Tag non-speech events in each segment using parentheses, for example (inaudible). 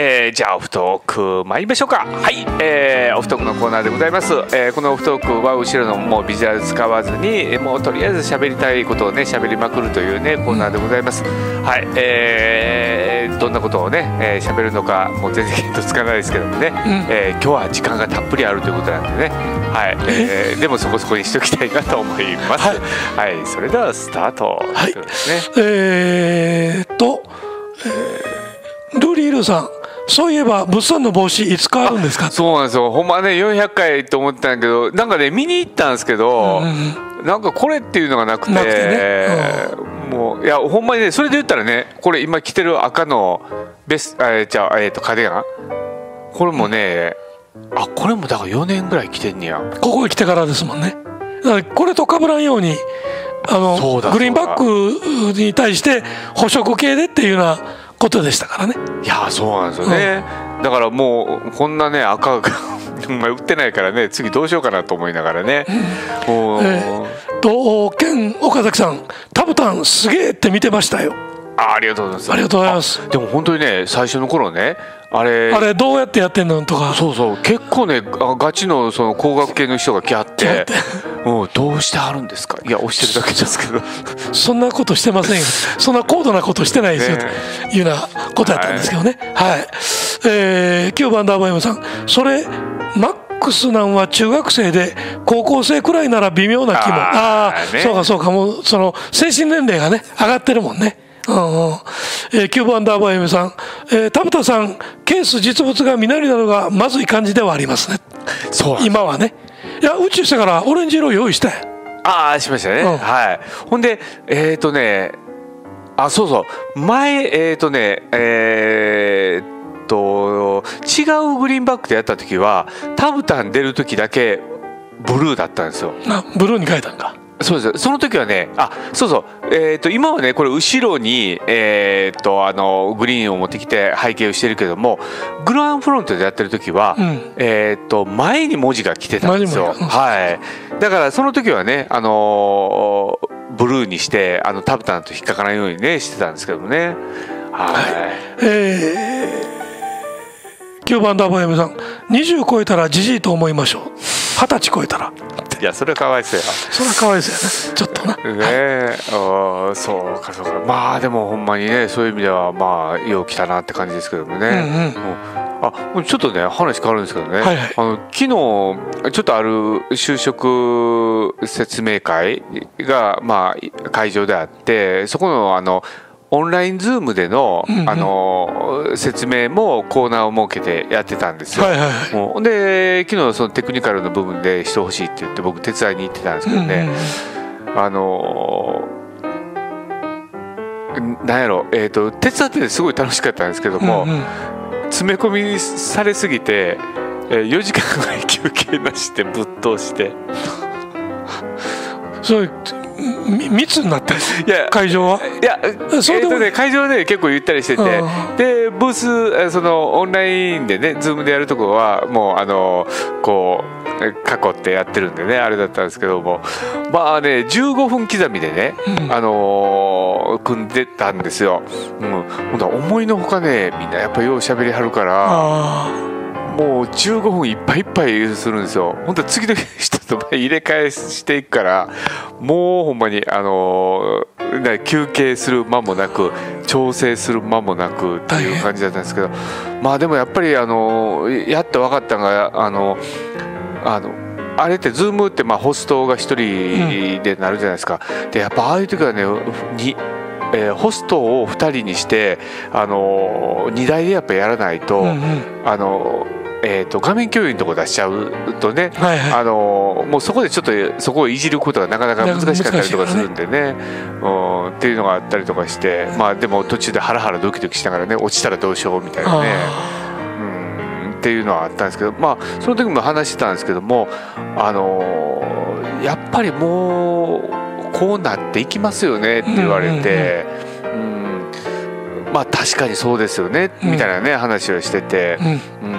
えー、じゃあオフトーク参りましょうか。はい、えー、オフトークのコーナーでございます、えー、このオフトークは後ろのもうビジュアル使わずにもうとりあえず喋りたいことをね喋りまくるというねコーナーでございます。はい、えー、どんなことをね喋、えー、るのかもう全然見当つかないですけどもね、うん、えー、今日は時間がたっぷりあるということなんでね。はい、えー、(laughs) でもそこそこにしときたいなと思います、はい、はい、それではスタート、はい、ね、えー、っと、えー、ルリールさんそういえば物産の帽子いつ変わるんですか？そうなんですよ。ほんまね400回と思ったんだけどなんかね見に行ったんですけど、うん、なんかこれっていうのがなくて、ね。うん、もういやほんまにねそれで言ったらねこれ今着てる赤のベスあじゃあ、えー、とカーディガン？これもね、うん、あこれもだから4年ぐらい着てんねや。ここへ来てからですもんね。これと被らんようにあのグリーンバックに対して補色系でっていうようなことでしたからね。いやそうなんですよね、うん、だからもうこんなね赤が (laughs) 売ってないからね次どうしようかなと思いながらね、うん、えー、とケ岡崎さん「タブタンすげえ!」って見てましたよ。あありがとうございます。ありがとうございます。でも本当にね最初の頃ねあれ。あれどうやってやってんのとか。そうそう。結構ねガチのその工学系の人が来はって。もうどうしてはるんですか？いや押してるだけですけど。そんなことしてませんよ。(laughs) そんな高度なことしてないですよ、ね、というようなことやったんですけどね。はい、はい、えー、9番ダーバイムさん。それマックスなんは中学生で高校生くらいなら微妙な気も。ああ、ね、そうかそうか。もうその精神年齢がね上がってるもんねうんうん。えー、キューブアンダーバー M さん、えー、田畑さんケース実物が実りなのがまずい感じではありますね。そう今はね。いや宇宙してからオレンジ色用意したああしましたね、うん、はい。ほんでえっ、ー、とねあそうそう。前えっ、ー、とねえー、っと違うグリーンバックでやった時はタブタン出る時だけブルーだったんですよ。あブルーに変えたんかそうです。その時はねあそうそう、えーと、今はねこれ後ろに、えーと、あのグリーンを持ってきて背景をしてるけどもグランフロントでやってる時は、うん、えーと、前に文字が来てたんですよ。はい、だからその時はね、あのー、ブルーにしてあのタブタンと引っかからないようにねしてたんですけどもね。はい、はい、えー、9番ダーバー M さん20超えたらじじいと思いましょう。二十歳超えたらいやそれはかわいそうや。それはかわいそうやねちょっとな。ねえ、あそうかそうか。まあでもほんまにねそういう意味ではまあよう来たなって感じですけどもね、うん。うん。あちょっとね話変わるんですけどね、はいはい、あの昨日ちょっとある就職説明会がまあ会場であってそこのあのオンラインズームでの、うんうん、あの説明もコーナーを設けてやってたんですよ。はいはいで昨日そのテクニカルの部分でしてほしいって言って僕手伝いに行ってたんですけどね、うんうん、あのなんやろ、えーと、手伝っててすごい楽しかったんですけども、うんうん、詰め込みされすぎて、えー、4時間ぐらい休憩なしでぶっ通して。そう密になっていや会場は？いやそうでも、えーね、会場で結構ゆったりしててでブースそのオンラインでねズームでやるとこはもうあのこう囲ってやってるんでねあれだったんですけども。まあね15分刻みでね、うん、あのー、組んでたんですよ。うん、思いのほかねみんなやっぱようしゃべりはるから。もう15分いっぱいいっぱいするんですよ本当次の人と入れ替えしていくからもうほんまにあの休憩する間もなく調整する間もなくっていう感じだったんですけどまあでもやっぱりあのやって分かったのがあのあのあれってズームってまあホストが1人でなるじゃないですか。でやっぱああいう時はねにえー、ホストを2人にして、あのー、2台でやっぱやらないと、うんうん、あのーえーと、画面共有のとこ出しちゃうとね、はいはい、あのもうそこでちょっとそこをいじることがなかなか難しかったりとかするんでね、ね、うん、っていうのがあったりとかしてまあでも途中でハラハラドキドキしながらね落ちたらどうしようみたいなね。うんっていうのはあったんですけどまあその時も話してたんですけどもあのやっぱりもうこうなっていきますよねって言われて。まあ確かにそうですよね、みたいなね話をしてて、うん、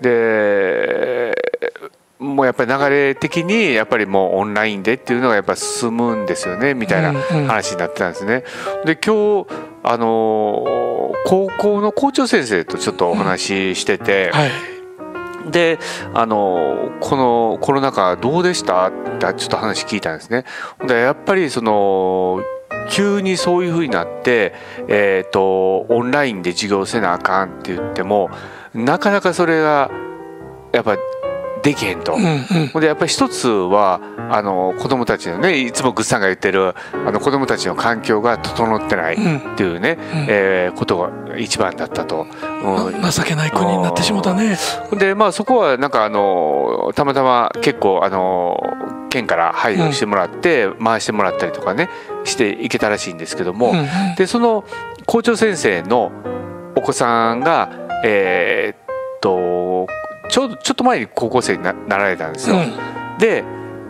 でもうやっぱり流れ的にやっぱりもうオンラインでっていうのがやっぱ進むんですよねみたいな話になってたんですね。で今日あのの高校の校長先生とちょっとお話ししてて、はいであのこのコロナ禍どうでした？ってちょっと話聞いたんですね。でやっぱりその急にそういうふうになって、えー、とオンラインで授業せなあかんって言ってもなかなかそれがやっぱできへんと。うんうんでやっぱり一つはあの子供たちのねいつもグッさんが言ってるあの子供たちの環境が整ってないうん。っていうね、えーことが一番だったと。うん。情けない国になってしもたね。でまあそこはなんかあのたまたま結構あの県から配慮してもらって、回してもらったりとかねしていけたらしいんですけども、うんうん。でその校長先生のお子さんがえーっとちょうどちょっと前に高校生にななられたんですよ。うん。で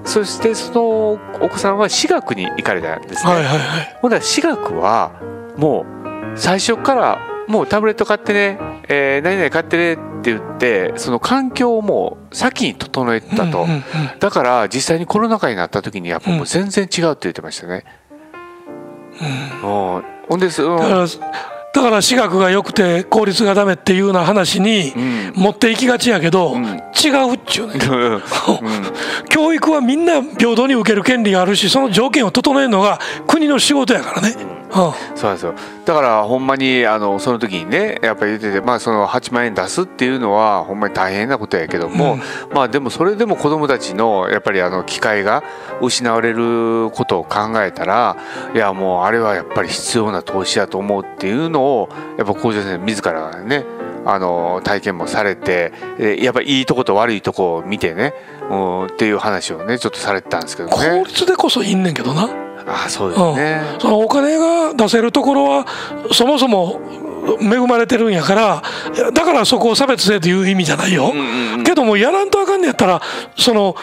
そしてそのお子さんは私学に行かれたんですね。はいはいはい。ほんなら私学はもう最初からもうタブレット買ってね、えー何々買ってねって言ってその環境をもう先に整えたと、うんうんうんだから実際にコロナ禍になった時にやっぱもう全然違うって言ってましたね。うんほんです、うんだからだから私学が良くて効率がダメっていうような話にうん持っていきがちやけど、ん違うっちゅうね。うん (laughs) 教育はみんな平等に受ける権利があるしその条件を整えるのが国の仕事やからね。うそうですよだからほんまにあのその時にねやっぱり言っててまあその8万円出すっていうのはほんまに大変なことやけども、まあでもそれでも子どもたちのやっぱりあの機会が失われることを考えたらいやもうあれはやっぱり必要な投資だと思うっていうのをやっぱ校長先生自らがねあの体験もされてえやっぱりいいとこと悪いとこを見てね、うん、っていう話をねちょっとされてたんですけどね。率でこそいいんねんけどな。ああそうですね。そのお金が出せるところはそもそも恵まれてるんやからだからそこを差別せえという意味じゃないよ。うんうんうん。けどもやらんとあかんねやったらその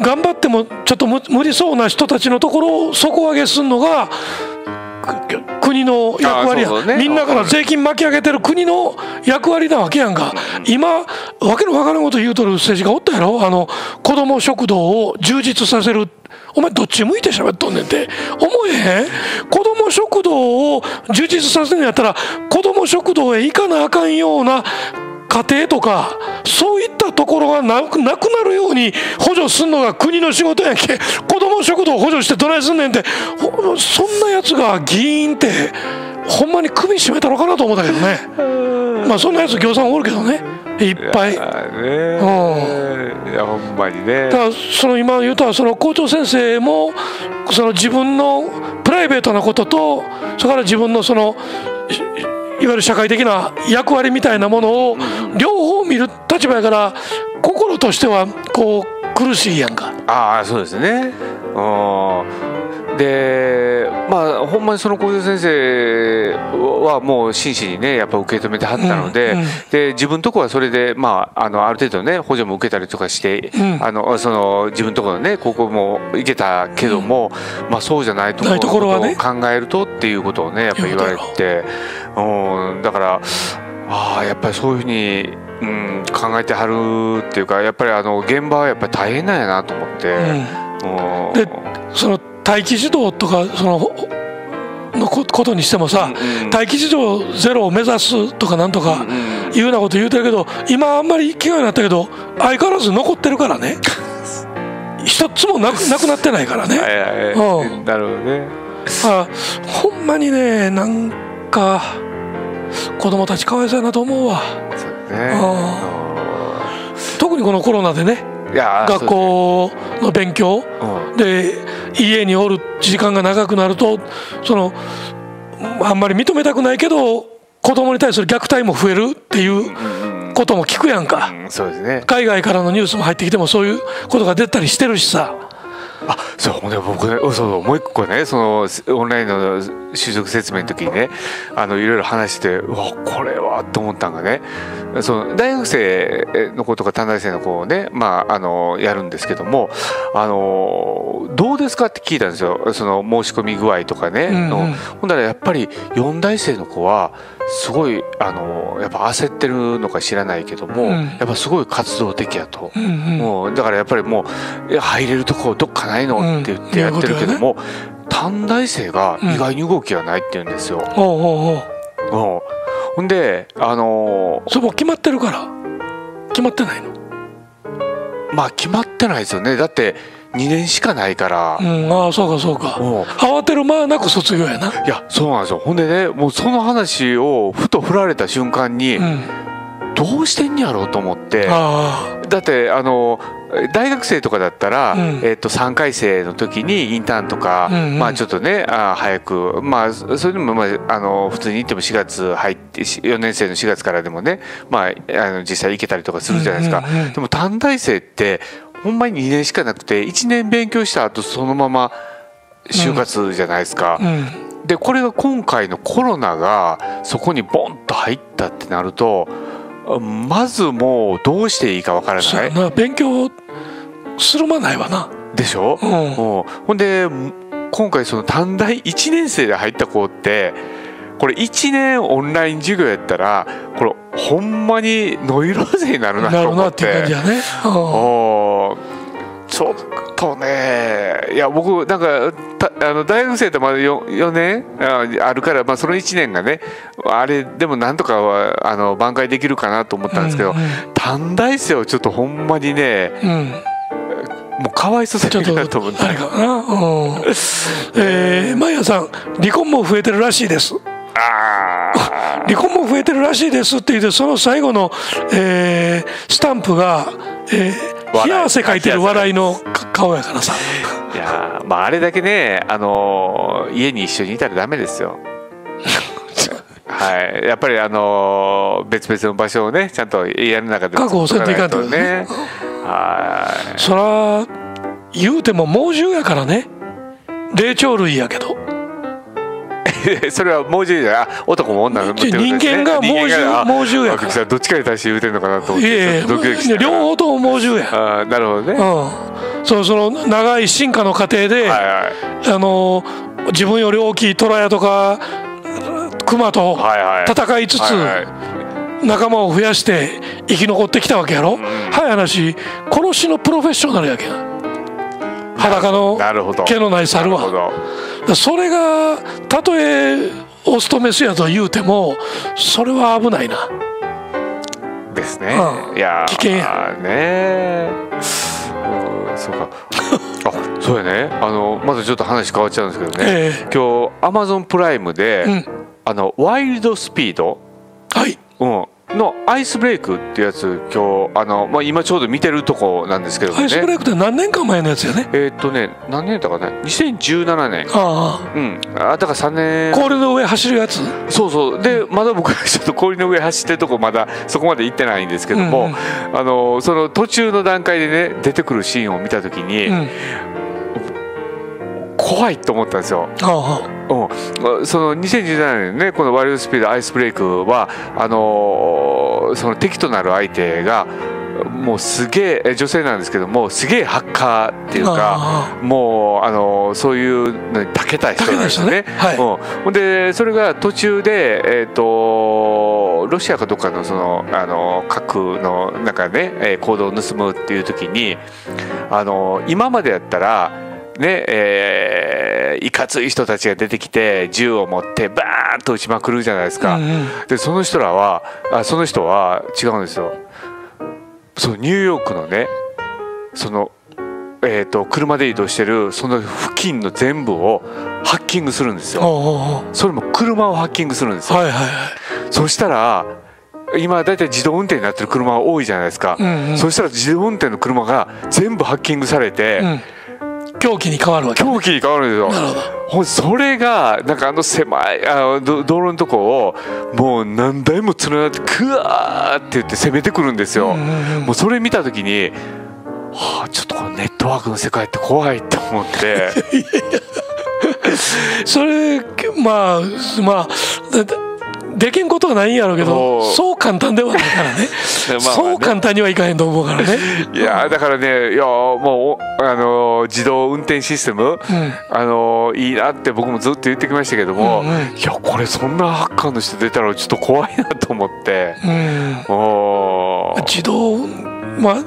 頑張ってもちょっと無無理そうな人たちのところを底上げするのがく国の役割や。ね。みんなから税金巻き上げてる国の役割なわけやんか。今わけのわからんこと言うとる政治がおったやろ？あの子ども食堂を充実させるお前どっち向いて喋っとんねんって。思えへん？子ども食堂を充実させるんやったら子ども食堂へ行かなあかんような家庭とかそういったところがなくなるように補助すんのが国の仕事やけ子ども食堂を補助してどないすんねんってそんなやつが議員ってほんまに首絞めたのかなと思ったけどね。まあそんなやつ業さんおるけどね。いっぱい。いやほんまにね。だからその今言うたらその校長先生もその自分のプライベートなこととそれから自分のそのいいわゆる社会的な役割みたいなものを両方見る立場やから心としてはこう苦しいやんか。ああそうですね。うんでまあほんまにその校長先生はもう真摯にねやっぱ受け止めてはったので,、うんうん。で自分のとこはそれでまああのある程度ね補助も受けたりとかして、うん。あのその自分のところのね高校も行けたけども、まあそうじゃないところを考えるとっていうことをねやっぱ言われて、うん、だからああやっぱりそういうふうに、うん、考えてはるっていうかやっぱりあの現場はやっぱり大変なんやなと思って。うん。でその待機児童とかそのほのこことにしてもさ、うん待機児童ゼロを目指すとかなんとかうんいうようなこと言うてるけど今あんまり気がになったけど相変わらず残ってるからね。(laughs) 一つもなくなくなってないからね。はいはいうん。なるほどね。あほんまにねなんか子供たちかわいそうやなと思うわ。そうね。特にこのコロナでね学校の勉強で家におる時間が長くなるとそのあんまり認めたくないけど子供に対する虐待も増えるっていうことも聞くやんか。うん。そうですね。海外からのニュースも入ってきてもそういうことが出たりしてるしさあそうほんで僕ねそうそうもう一個ねそのオンラインの就職説明の時にねあのいろいろ話してうわこれはと思ったんがねその大学生の子とか短大生の子をねまああのやるんですけどもあのどうですかって聞いたんですよ。その申し込み具合とかね、うんうん。の。ほんだらやっぱり4大生の子はすごいあのやっぱ焦ってるのか知らないけども、うん。やっぱすごい活動的やと。うんうん。もうだからやっぱりもう入れるとこどっかないのうん。って言ってやってるけども、短大生が意外に動きがないって言うんですよ。おうおうおう。もう。ほんであのそれも決まってるから。決まってないの。まあ決まってないですよね。だって2年しかないから、うん。ああそうかそうか。う。ん慌てる間なく卒業やな。いやそうなんですよ。ほんでねもうその話をふと振られた瞬間に、うん。どうしてんやろうと思って。あだってあの大学生とかだったら、うん。えっと3回生の時にインターンとか、うんうん。まあちょっとねあ早くまあそそれでも、まあ、あの普通に行っても4月入ってし4年生の4月からでもね、まあ、あの実際行けたりとかするじゃないですか、うんうんうん。でも短大生ってほんまに2年しかなくて1年勉強した後そのまま就活じゃないですか。あうん。でこれが今回のコロナがそこにボンと入ったってなるとまずもうどうしていいかわからない。な。勉強する間ないわな。でしょ、うん。うん。ほんで今回その短大1年生で入った子ってこれ1年オンライン授業やったらこれほんまにノイローゼになるななと思っるなっていう感じて。やね。ちょっとねいや僕なんかたあの大学生ってまだ 4, 4年ああるから、まあ、その1年がねあれでもなんとかはあの挽回できるかなと思ったんですけど、うんうん。短大生をちょっとほんまにねうん。もうかわいそうすちょっぎるなと思って。とあれかな？うん。えーマイヤさん離婚も増えてるらしいです離婚も増えてるらしいですって言ってその最後の、えースタンプが、え冷や汗かいてる笑いのか顔やからさいやーまああれだけねあのー家に一緒にいたらダメですよ。はい、やっぱりあのー別々の場所をねちゃんと家の中で覚悟せんといかんと作らないとね。はそら言うても猛獣やからね霊長類やけどい。(laughs) それは猛獣じゃあ男も女もってことですね。人間が猛獣猛獣や。からどっちかに対して言うてんのかなと思ってドキドキ両方とも猛獣や、あーなるほどね。うん、そのその長い進化の過程で、はいはい。あの自分より大きいトラやとかクマと戦いつつ、はいはい。仲間を増やして生き残ってきたわけやろ、早い話殺しのプロフェッショナルやけん。裸のなるほど。毛のない猿は。なるほどそれがたとえオスとメスやと言うてもそれは危ないな。ですね。うん。いやー危険や。ねうんそうか。(laughs) あそうやね。あのまずちょっと話変わっちゃうんですけどね、え今日アマゾンプライムで、うん。あのワイルドスピード、はい。うん、のアイスブレイクっていうやつ今日あの、まあ、今ちょうど見てるとこなんですけどもね。アイスブレイクって何年間前のやつやね？えーっとね何年だかな？2017年。あうん。あだから3あ年。氷の上走るやつ？そうそう。でまだ僕はちょっと氷の上走ってるとこまだそこまで行ってないんですけども、うんうん。あのその途中の段階でね出てくるシーンを見た時に、うん怖いと思ったんですよ。あうん、その2017年ねこの「ワイルドスピードアイスブレイクは」あのーその敵となる相手がもうすげえ女性なんですけどもすげえハッカーっていうかあもうあのーそういうのに長けた人なんですよね。ね。はい。うん、でそれが途中でえっ、とロシアかどっかのそのあの核のなんかねえー行動を盗むっていう時にあの今までやったらねえーいかつい人たちが出てきて銃を持ってバーンと撃ちまくるじゃないですか。うんうんでその人らはあその人は違うんですよ。そうニューヨークのねそのえー、と車で移動してるその付近の全部をハッキングするんですよ。それも車をハッキングするんですよ。はいはいはいそしたら今だいたい自動運転になってる車が多いじゃないですか。うんうんそしたら自動運転の車が全部ハッキングされて、うん狂気に変わるわけ狂気に変わるんですよ。なるほど。それがなんかあの狭いあど道路のとこをもう何台も連なってクワーって言って攻めてくるんですよ。もうそれ見た時に、はあ、ちょっとこのネットワークの世界って怖いって思って。(laughs) それまあまあだだできんことはないんやろうけどそう簡単ではないからね。(laughs) まあまあね。そう簡単にはいかへんと思うからね。(laughs) いやだからねいやもうあの自動運転システム、うん。あのいいなって僕もずっと言ってきましたけども、うんうん。いやこれそんなハッカーの人出たらちょっと怖いなと思って。うん。自動ま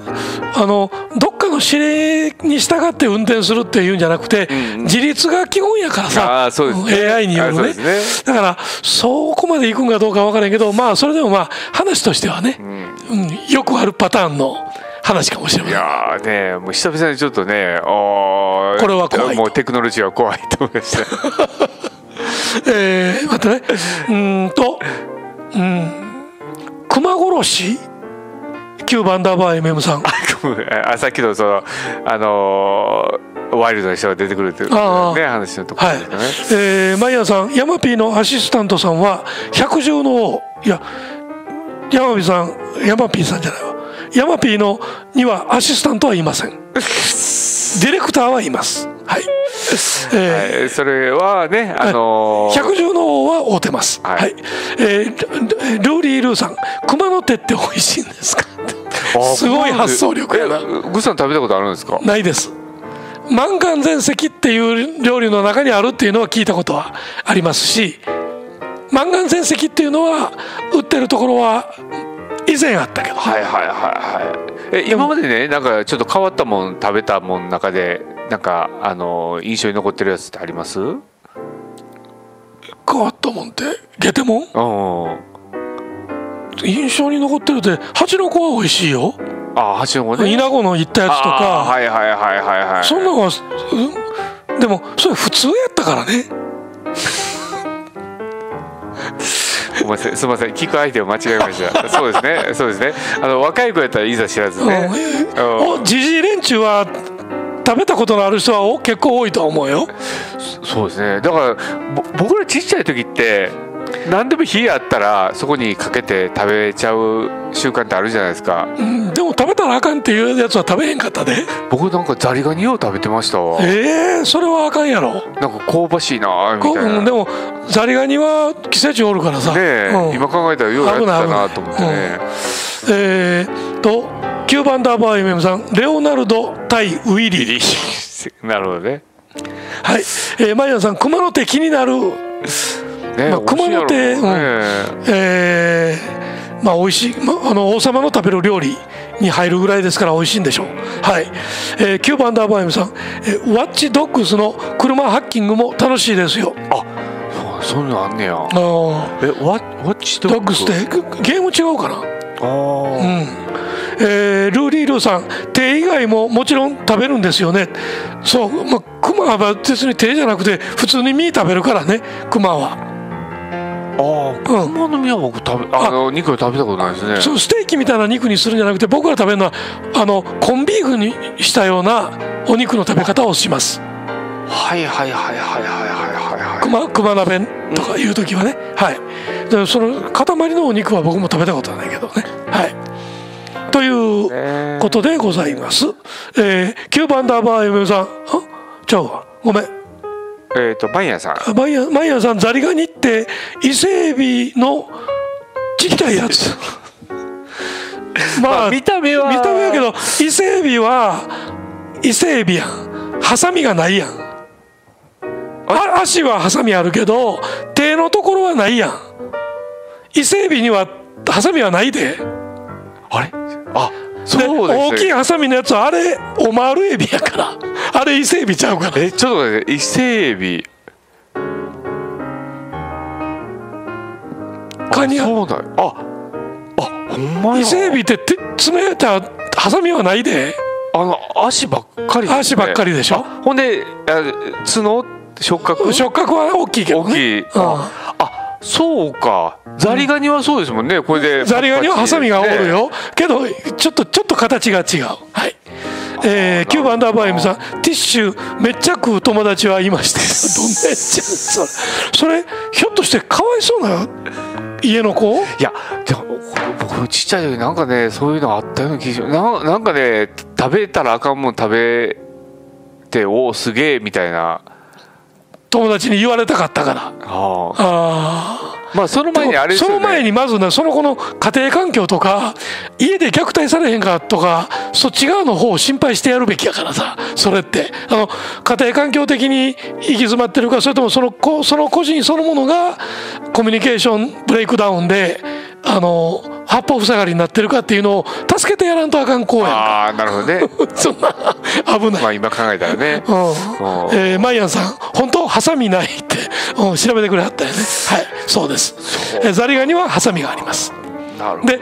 ああのどっかの指令に従って運転するっていうんじゃなくて、自立が基本やからさ、AI によるね。あそうですだからそこまで行くんかどうか分からんけどまあそれでもまあ話としてはね、うん。よくあるパターンの話かもしれまいせん。やーねもう久々にちょっとねこれは怖い。ともうテクノロジーは怖いと思いました。(laughs) えー、待ってね。うーんとうん。熊殺し？9番ダーバー MM さん。あさっきのそのあのーワイルドな人が出てくるっていうね話のところはいですかね、えー、マイヤーさんヤマピーのアシスタントさんは百獣の王。いやヤマピーさんヤマピーさんじゃないわ。ヤマピーのにはアシスタントはいません (laughs) ディレクターはいますはい、えーはいそれはねあのー百獣の王は会うてます。は、はいいえールルーリールーさん、熊の手って美味しいんですか？すごい発想力やな。えグさん食べたことあるんですか？ないです。満願全席っていう料理の中にあるっていうのは聞いたことはありますし、満願全席っていうのは売ってるところは以前あったけど、はいはいはいはい。え今までねなんかちょっと変わったもん食べたもんの中でなんかあのー印象に残ってるやつってあります？うん変わったもんって？ゲテモン？印象に残ってるって蜂の子は美味しいよ。あ八の子ね。稲子の行ったやつとか。はいはいはいはいはい。そんなのは、うん？でもそれ普通やったからねごめんなさいすみません聞く相手を間違えました。そうですねそうですね。あの若い子やったらいざ知らずね。うん。おじじい連中は食べたことのある人はお結構多いとは思うよ。そうですね。だからぼ僕らちっちゃい時って何でも火あったらそこにかけて食べちゃう習慣ってあるじゃないですか。うんたらあかんっていうやつは食べへんかったで。僕なんかザリガニを食べてましたわ。ええそれはあかんやろ。なんか香ばしいなみこたいな。うんでもザリガニは寄生虫おるからさ。ねえ、うん。今考えたらようやってたなと思ってね、えー、と9番ダーバー MM さんレオナルド対ウィリー。(laughs) なるほどね。はい、えー、マイヤーさん熊の手気になる。ねまあ熊の手美味しいやろうね。えーまあ美味しい、まあ、あの王様の食べる料理に入るぐらいですから美味しいんでしょう。はい、えー、9番ダーバー M さん、えーワッチドッグスの車ハッキングも楽しいですよ。あそうそういうのあんねや。あー。えワワッチドッグ？スってゲーム違うかな？あうーん。えールーリールーさん。手以外ももちろん食べるんですよね。そう、まあ、クマは別に手じゃなくて普通に身食べるからねクマはああ、熊の実は僕食べあの肉食べたことないですね。そうステーキみたいな肉にするんじゃなくて僕ら食べるのはあのコンビーフにしたようなお肉の食べ方をします。はいはいはいはいはいはいはい熊熊鍋とかいう時はね、はい。でその塊のお肉は僕も食べたことはないけどね。はい。ということでございます、えー、九番ーバいダーバー MM さん。あ？ちゃうわ。ごめん。えっ、とパン屋さん。あマイヤマイヤーさんザリガニって伊勢エビのちっちゃいやつ。(laughs) まあ、見た目は見た目やけど伊勢エビは伊勢エビやん。ハサミがないやん。あ足はハサミあるけど手のところはないやん。伊勢エビにはハサミはないで。あれ？あでそうですね。大きいハサミのやつはあれオマールエビやから。(laughs) あれ伊勢エビちゃうから。えちょっと待って。伊勢エビ。カニは？あそうだ。よああほんまや。伊勢エビって手爪たハサミはないで。あの足ばっかりね。足ばっかりでしょ？あほんであ角？触覚触覚は大きいけどね。大きい、うん。ああそうかザリガニはそうですもんね。これでザリガニはハサミがおるよ、けどちょっとちょっと形が違う。はい。えー、9番ダーバー M さんティッシュめっちゃ食う友達はいまして。(laughs) どんなやつそれ。それひょっとしてかわいそうな家の子？いやでも僕ちっちゃい時なんかねそういうのあったような気がしななんかね食べたらあかんもん食べておおすげえみたいな。友達に言われたかったから。あああまあその前にあれね。その前にまずねその子の家庭環境とか家で虐待されへんかとかそっち側の方を心配してやるべきやからさそれって。あの家庭環境的に行き詰まってるかそれともその子その個人そのものがコミュニケーションブレイクダウンであの八方塞がりになってるかっていうのを助けてやらんとあかん公園ああなるほどね。(laughs) そんな危ない、まあ今考えたらね。うん。えー、マイアンさん本当ハサミないって、うん、調べてくれはったよね。はいそうです。えーザリガニはハサミがあります。なるほど。で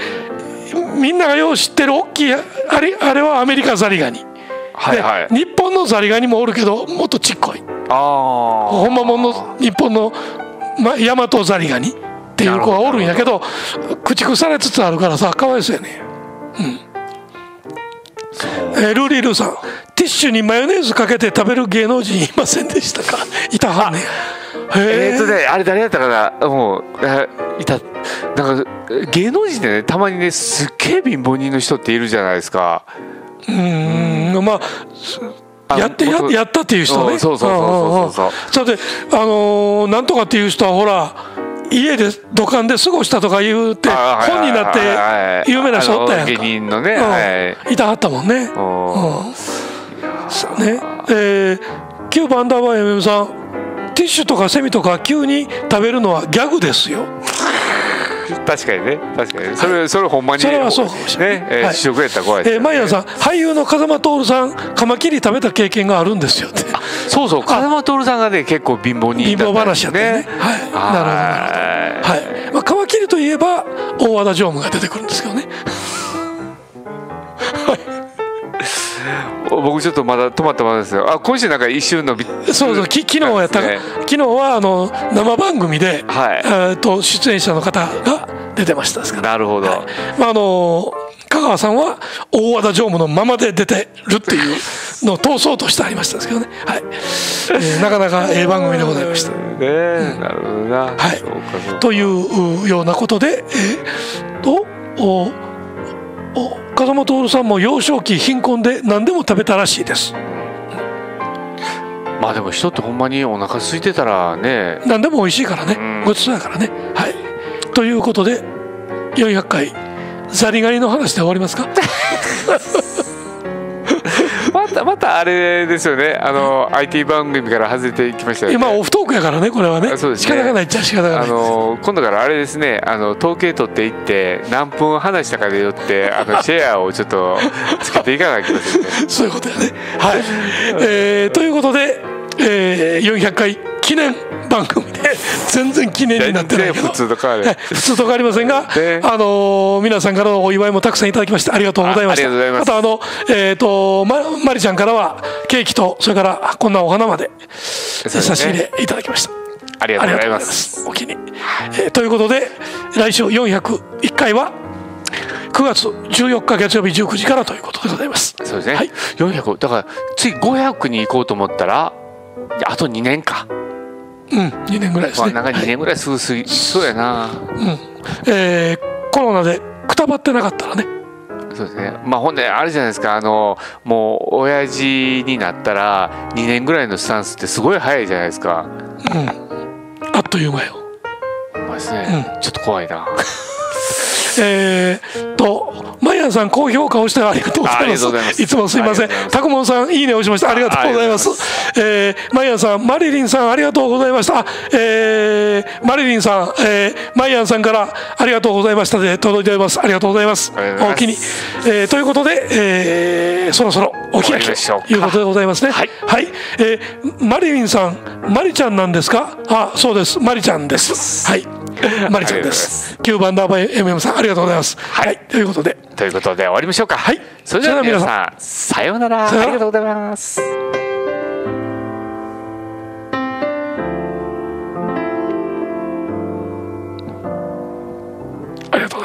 みんながよう知ってる大きいあれあれはアメリカザリガニ。はいはい。で日本のザリガニもおるけどもっとちっこい。ああほんまもんの日本の、ま、ヤマトザリガニっていう子がおるんやけど駆逐されつつあるからさかわいそうやねうん。えールーリールーさんティッシュにマヨネーズかけて食べる芸能人いませんでしたか？(laughs) いたはんねえーとねあれ誰やったかな？もうえいた。なんか芸能人でねたまにねすっげえ貧乏人の人っているじゃないですか。うーんまああやってや元やったっていう人ね。うんそうそうそうそうそうそう。だってあのーなんとかっていう人はほら家で土管で過ごしたとか言うて本になって有名な人おったやんか。芸人のねうん。はい。いたはったもんね。おうん。ね。えー、キューバアンダーバー MM さんティッシュとかセミとか急に食べるのはギャグですよ確かにね。確かにそれそれほんまにそれはそうかもしれない。ね。えーはい。試食やったら怖いですえー、マイヤーさん俳優の風間徹さんカマキリ食べた経験があるんですよって。そうそう。風間徹さんがね結構貧乏人貧乏話やったよね。はい。なるほどなるほど。ははい、まあ、カマキリといえば大和田常務が出てくるんですけどね僕ちょっとまだ止まったままですよ。あ今週なんか一瞬のびそうそうき昨日やった、ね昨日はあの生番組で、はい。えーと出演者の方が出てましたですから。なるほど、まああの香川さんは大和田常務のままで出てるっていうのを通そうとしてありましたですけどね、はい。えー (laughs) なかなかええ番組でございました。ねえなるほどな。はい。というようなことで、えーとおお風間徹さんも幼少期貧困で何でも食べたらしいです。まあでも人ってほんまにお腹空いてたらね。何でも美味しいからね、うん。ごちそうやからね。はい。ということで400回ザリガニの話で終わりますか？ま (laughs) たまたあれですよね。あの IT 番組から外れていきましたよね。今オフトークやからねこれはね。あそうですね。仕方がないっちゃ仕方がなあいの今度からあれですね。あの統計取っていって何分話したかでよってあの (laughs) シェアをちょっとつけていかなきゃいけませんね。そういうことやね。はい、えーということで、えー400回記念番組で全然記念になってないけど。普通と変わらないはい。普通と変わりませんが、(laughs) ねあのー皆さんからのお祝いもたくさんいただきましてありがとうございました。あます。たあのえっ、とままりちゃんからはケーキとそれからこんなお花まで差し入れいただきました。ありがとうございまありがとうございます。すお気に、えーということで来週401回は9月14日月曜日19時からということでございます。そうですね、はい。400だから次500に行こうと思ったらあと2年か、うん。2年ぐらいですね、まあなんか2年ぐらいそうやな。うん。えーコロナでくたばってなかったらね。そうですね。まあほんであれじゃないですか。あのもう親父になったら2年ぐらいのスタンスってすごい早いじゃないですか。うん。あっという間よ。まあですね、ちょっと怖いなえー、とマイアンさん高評価をしてありがとうございます。います。いつもすいません。タコモンさんいいね押しました。ありがとうございます。えー、マイアンさんマリリンさんありがとうございました。あえー、マリリンさん、えー、マイアンさんからありがとうございましたで届いております。ありがとうございます。ありがとうごお気に。えー、ということで、えー、そろそろお開きということでございますね。はい。はい、えー、マリリンさんマリちゃんなんですか？あそうです。マリちゃんです。はいマリちゃんです。九番ダーバイ MM さんありがとうございます。はい、はい、ということでということで終わりましょうか。はい。それでは皆さんさようなら。ありがとうございます。ありがとう